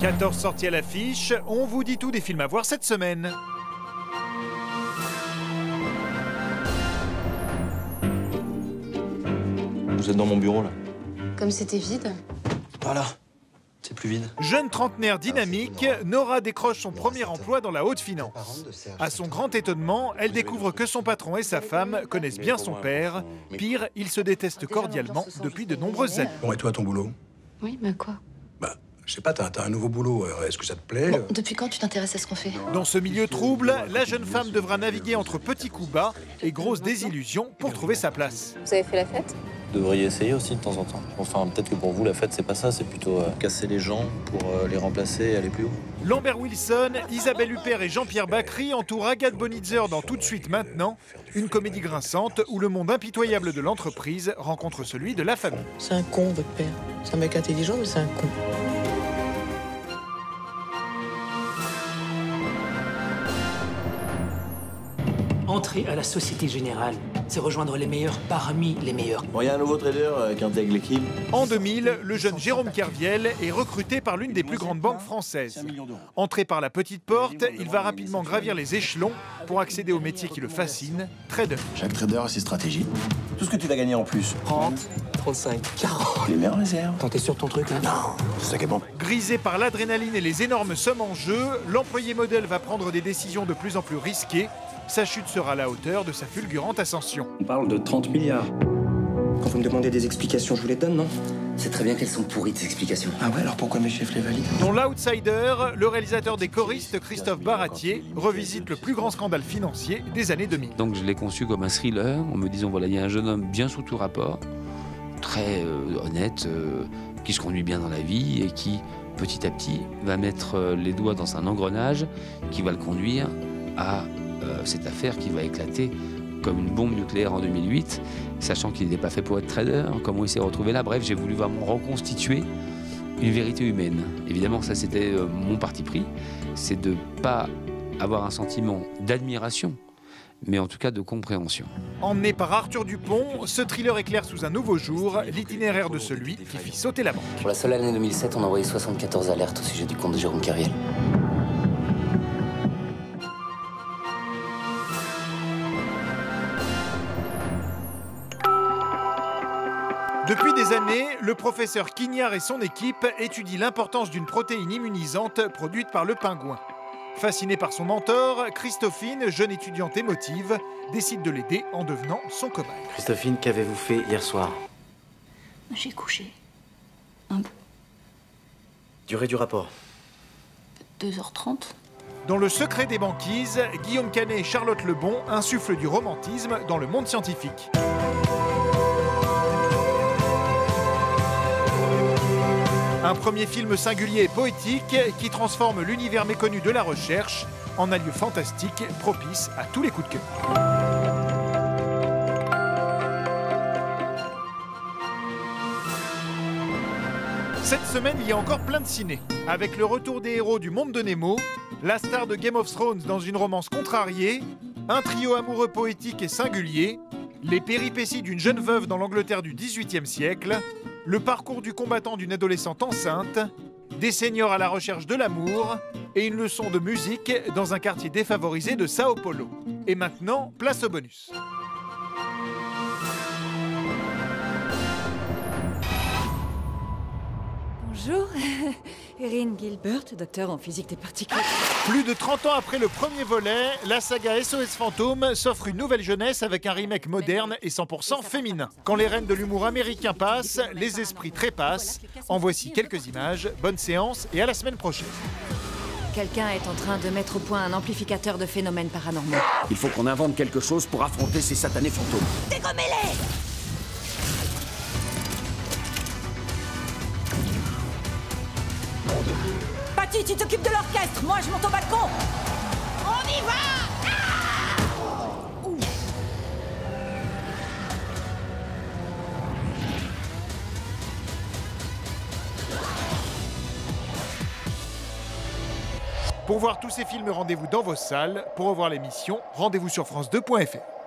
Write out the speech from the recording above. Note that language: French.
14 sorties à l'affiche, on vous dit tout des films à voir cette semaine. Vous êtes dans mon bureau là Comme c'était vide. Voilà. C'est plus vide. Jeune trentenaire dynamique, Nora décroche son premier emploi dans la haute finance. À son grand étonnement, elle découvre que son patron et sa femme connaissent bien son père. Pire, ils se détestent cordialement depuis de nombreuses années. Bon, et toi, ton boulot? Oui, mais quoi? Bah, je sais pas, t'as un nouveau boulot. euh, Est-ce que ça te plaît Bon, depuis quand tu t'intéresses à ce qu'on fait Dans ce milieu trouble, la jeune femme devra naviguer entre petits coups bas et grosses désillusions pour trouver sa place. Vous avez fait la fête? Vous devriez essayer aussi de temps en temps. Enfin, peut-être que pour vous, la fête, c'est pas ça, c'est plutôt euh, casser les gens pour euh, les remplacer et aller plus haut. Lambert Wilson, Isabelle Huppert et Jean-Pierre Bacry entourent Agathe Bonitzer dans Tout de suite maintenant, une comédie grinçante où le monde impitoyable de l'entreprise rencontre celui de la famille. C'est un con, votre père. C'est un mec intelligent, mais c'est un con. À la Société Générale, c'est rejoindre les meilleurs parmi les meilleurs. Bon, il y a un nouveau trader euh, qui intègre l'équipe. En 2000, le jeune Jérôme Kerviel est recruté par l'une des plus grandes banques françaises. Entré par la petite porte, il va rapidement gravir les échelons pour accéder au métier qui le fascine, trader. Chaque trader a ses stratégies. Tout ce que tu vas gagner en plus. 30, 35, 40. Les meilleures réserves. Quand t'es sur ton truc, là Non, c'est ça qui est bon. Grisé par l'adrénaline et les énormes sommes en jeu, l'employé modèle va prendre des décisions de plus en plus risquées. Sa chute sera à la hauteur de sa fulgurante ascension. On parle de 30 milliards. Quand vous me demandez des explications, je vous les donne, non? C'est très bien qu'elles sont pourries, tes explications. Ah ouais, alors pourquoi mes chefs les valident? Dans L'Outsider, le réalisateur des choristes Christophe Baratier revisite le plus grand scandale financier des années 2000. Donc je l'ai conçu comme un thriller, en me disant voilà, il y a un jeune homme bien sous tout rapport, très euh, honnête, euh, qui se conduit bien dans la vie et qui, petit à petit, va mettre euh, les doigts dans un engrenage qui va le conduire à euh, cette affaire qui va éclater comme une bombe nucléaire en 2008, sachant qu'il n'était pas fait pour être trader, comment il s'est retrouvé là. Bref, j'ai voulu vraiment reconstituer une vérité humaine. Évidemment, ça c'était euh, mon parti pris, c'est de pas avoir un sentiment d'admiration, mais en tout cas de compréhension. Emmené par Arthur Dupont, ce thriller éclaire sous un nouveau jour l'itinéraire de celui qui fit sauter la banque. Pour la seule année 2007, on a envoyé 74 alertes au sujet du compte de Jérôme Kerviel. Des années, le professeur Quignard et son équipe étudient l'importance d'une protéine immunisante produite par le pingouin. Fasciné par son mentor, Christophine, jeune étudiante émotive, décide de l'aider en devenant son cobaye. Christophine, qu'avez-vous fait hier soir? J'ai couché. Durée du rapport? 2h30 Dans Le secret des banquises, Guillaume Canet et Charlotte Lebon insufflent du romantisme dans le monde scientifique. Un premier film singulier et poétique qui transforme l'univers méconnu de la recherche en un lieu fantastique propice à tous les coups de cœur. Cette semaine, il y a encore plein de ciné. Avec le retour des héros du monde de Nemo, la star de Game of Thrones dans une romance contrariée, un trio amoureux poétique et singulier, les péripéties d'une jeune veuve dans l'Angleterre du XVIIIe siècle, le parcours du combattant d'une adolescente enceinte, des seniors à la recherche de l'amour et une leçon de musique dans un quartier défavorisé de Sao Paulo. Et maintenant, place au bonus. Bonjour, Erin Gilbert, docteur en physique des particules. Plus de 30 ans après le premier volet, la saga SOS Fantôme s'offre une nouvelle jeunesse avec un remake moderne et 100% féminin. Quand les reines de l'humour américain passent, les esprits trépassent. En voici quelques images. Bonne séance et à la semaine prochaine. Quelqu'un est en train de mettre au point un amplificateur de phénomènes paranormaux. Il faut qu'on invente quelque chose pour affronter ces satanés fantômes. Dégommez-les tu t'occupes de l'orchestre, moi je monte au balcon On y va Pour voir tous ces films, rendez-vous dans vos salles. Pour revoir l'émission, rendez-vous sur France2.fr.